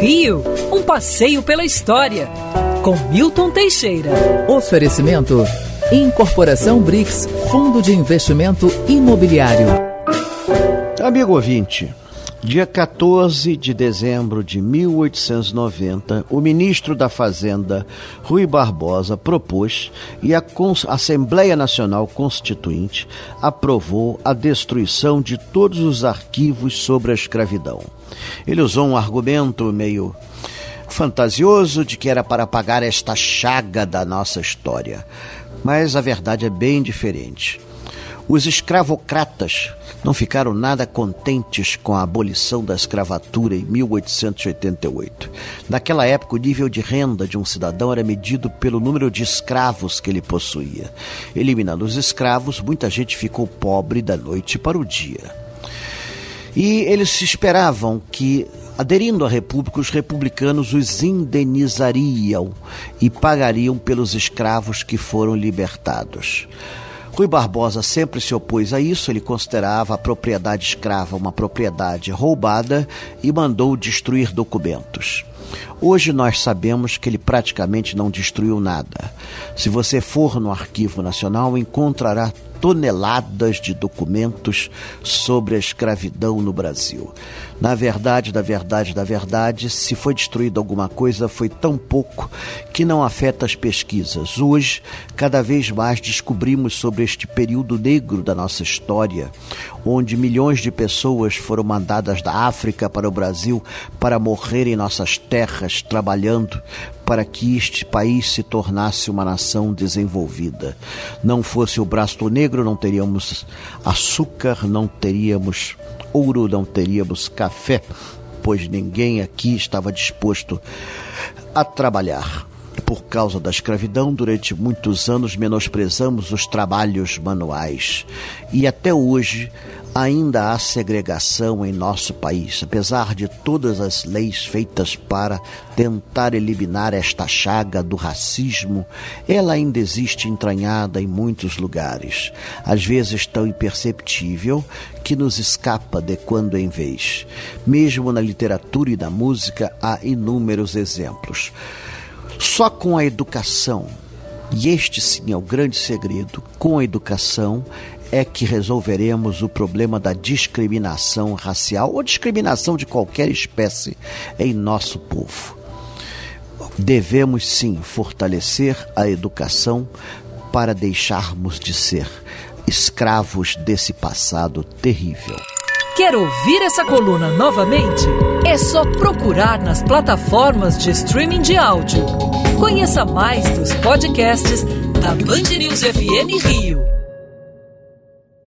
Rio, um passeio pela história, com Milton Teixeira. Oferecimento: Incorporação BRICS, Fundo de Investimento Imobiliário. Amigo ouvinte, dia 14 de dezembro de 1890, o ministro da Fazenda, Rui Barbosa, propôs e a Assembleia Nacional Constituinte aprovou a destruição de todos os arquivos sobre a escravidão. Ele usou um argumento meio fantasioso de que era para apagar esta chaga da nossa história. Mas a verdade é bem diferente. Os escravocratas não ficaram nada contentes com a abolição da escravatura em 1888. Naquela época, o nível de renda de um cidadão era medido pelo número de escravos que ele possuía. Eliminando os escravos, muita gente ficou pobre da noite para o dia. E eles esperavam que, aderindo à República, os republicanos os indenizariam e pagariam pelos escravos que foram libertados. Rui Barbosa sempre se opôs a isso, ele considerava a propriedade escrava uma propriedade roubada e mandou destruir documentos. Hoje nós sabemos que ele praticamente não destruiu nada. Se você for no Arquivo Nacional, encontrará toneladas de documentos sobre a escravidão no Brasil. Na verdade, da verdade, da verdade, se foi destruída alguma coisa, foi tão pouco que não afeta as pesquisas. Hoje, cada vez mais descobrimos sobre este período negro da nossa história, onde milhões de pessoas foram mandadas da África para o Brasil para morrer em nossas terras trabalhando para que este país se tornasse uma nação desenvolvida. Não fosse o braço negro, não teríamos açúcar, não teríamos ouro, não teríamos café, pois ninguém aqui estava disposto a trabalhar. Por causa da escravidão, durante muitos anos menosprezamos os trabalhos manuais. E até hoje ainda há segregação em nosso país, apesar de todas as leis feitas para tentar eliminar esta chaga do racismo, ela ainda existe entranhada em muitos lugares, às vezes tão imperceptível que nos escapa de quando em vez. Mesmo na literatura e na música há inúmeros exemplos. Só com a educação, e este sim é o grande segredo, com a educação é que resolveremos o problema da discriminação racial ou discriminação de qualquer espécie em nosso povo. Devemos sim fortalecer a educação para deixarmos de ser escravos desse passado terrível. Quer ouvir essa coluna novamente? É só procurar nas plataformas de streaming de áudio. Conheça mais dos podcasts da Band News FM Rio.